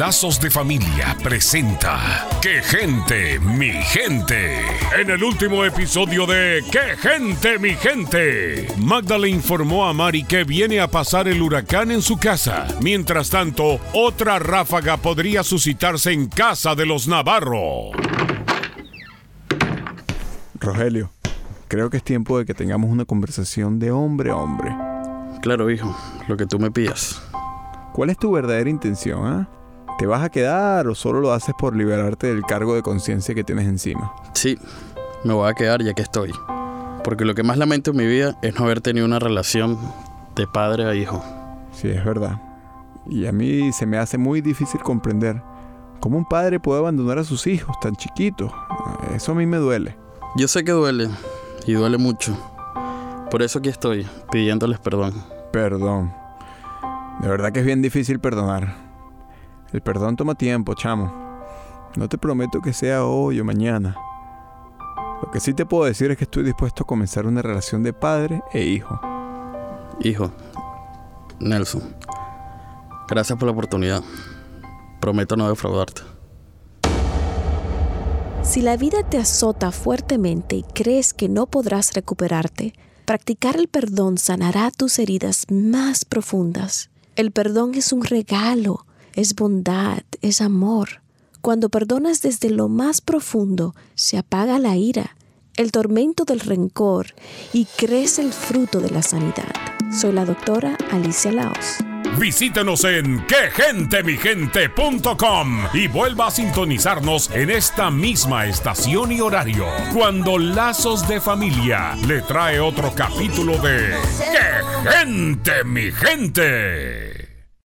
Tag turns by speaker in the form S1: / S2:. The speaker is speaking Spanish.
S1: Lazos de Familia presenta ¡Qué gente, mi gente! En el último episodio de ¡Qué gente, mi gente! Magda le informó a Mari que viene a pasar el huracán en su casa. Mientras tanto, otra ráfaga podría suscitarse en casa de los Navarro.
S2: Rogelio, creo que es tiempo de que tengamos una conversación de hombre a hombre.
S3: Claro, hijo, lo que tú me pidas.
S2: ¿Cuál es tu verdadera intención, ah? ¿Te vas a quedar o solo lo haces por liberarte del cargo de conciencia que tienes encima?
S3: Sí, me voy a quedar ya que estoy. Porque lo que más lamento en mi vida es no haber tenido una relación de padre a hijo.
S2: Sí, es verdad. Y a mí se me hace muy difícil comprender cómo un padre puede abandonar a sus hijos tan chiquitos. Eso a mí me duele.
S3: Yo sé que duele, y duele mucho. Por eso aquí estoy, pidiéndoles perdón.
S2: Perdón. De verdad que es bien difícil perdonar. El perdón toma tiempo, chamo. No te prometo que sea hoy o mañana. Lo que sí te puedo decir es que estoy dispuesto a comenzar una relación de padre e hijo.
S3: Hijo, Nelson, gracias por la oportunidad. Prometo no defraudarte.
S4: Si la vida te azota fuertemente y crees que no podrás recuperarte, practicar el perdón sanará tus heridas más profundas. El perdón es un regalo, es bondad, es amor. Cuando perdonas desde lo más profundo, se apaga la ira, el tormento del rencor y crece el fruto de la sanidad. Soy la doctora Alicia Laos.
S1: Visítenos en quegentemigente.com y vuelva a sintonizarnos en esta misma estación y horario cuando Lazos de Familia le trae otro capítulo de ¡Qué gente, mi gente!